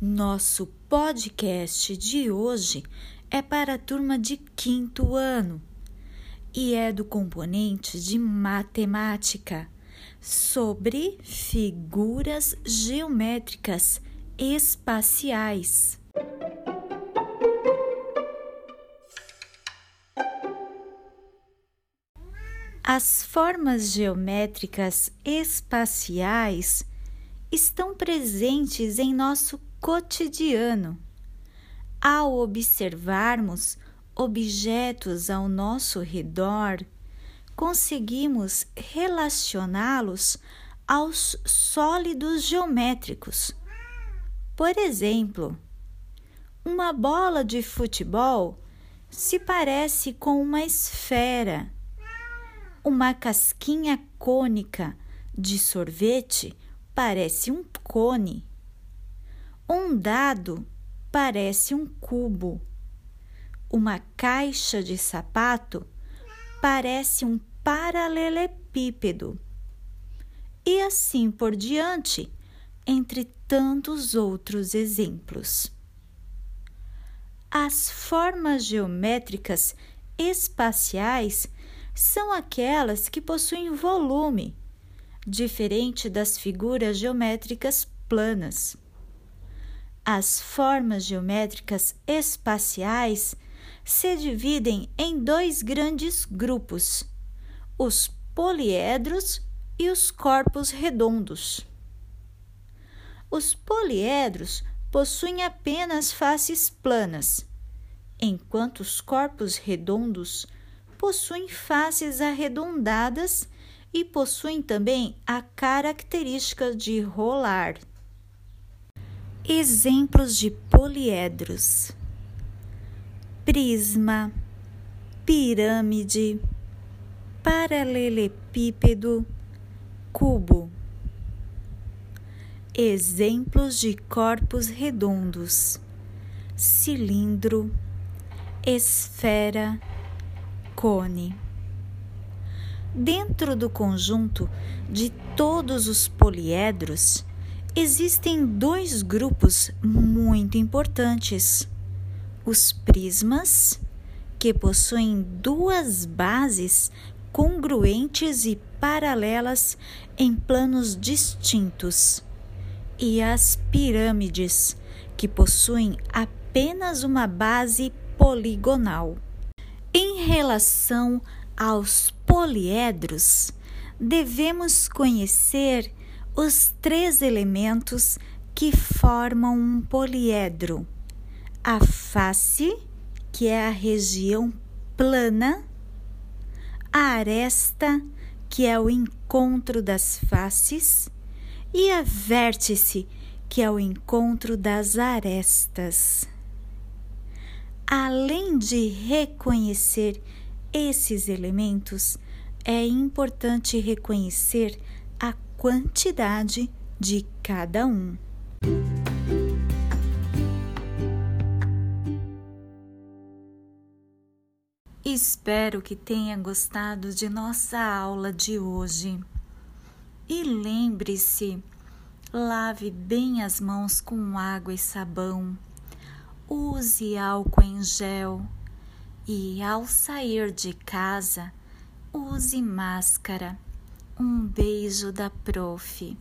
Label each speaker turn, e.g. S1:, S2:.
S1: nosso podcast de hoje é para a turma de quinto ano e é do componente de matemática sobre figuras geométricas espaciais. As formas geométricas espaciais estão presentes em nosso cotidiano. Ao observarmos objetos ao nosso redor, conseguimos relacioná-los aos sólidos geométricos. Por exemplo, uma bola de futebol se parece com uma esfera. Uma casquinha cônica de sorvete parece um cone. Um dado parece um cubo. Uma caixa de sapato parece um paralelepípedo. E assim por diante, entre tantos outros exemplos. As formas geométricas espaciais são aquelas que possuem volume diferente das figuras geométricas planas. As formas geométricas espaciais se dividem em dois grandes grupos: os poliedros e os corpos redondos. Os poliedros possuem apenas faces planas, enquanto os corpos redondos possuem faces arredondadas e possuem também a característica de rolar. Exemplos de poliedros: prisma, pirâmide, paralelepípedo, cubo. Exemplos de corpos redondos: cilindro, esfera, cone. Dentro do conjunto de todos os poliedros, existem dois grupos muito importantes: os prismas, que possuem duas bases congruentes e paralelas em planos distintos, e as pirâmides, que possuem apenas uma base poligonal. Em relação aos poliedros, devemos conhecer os três elementos que formam um poliedro: a face, que é a região plana, a aresta, que é o encontro das faces, e a vértice, que é o encontro das arestas. Além de reconhecer esses elementos, é importante reconhecer a quantidade de cada um. Espero que tenha gostado de nossa aula de hoje. E lembre-se, lave bem as mãos com água e sabão. Use álcool em gel e, ao sair de casa, use máscara. Um beijo da prof.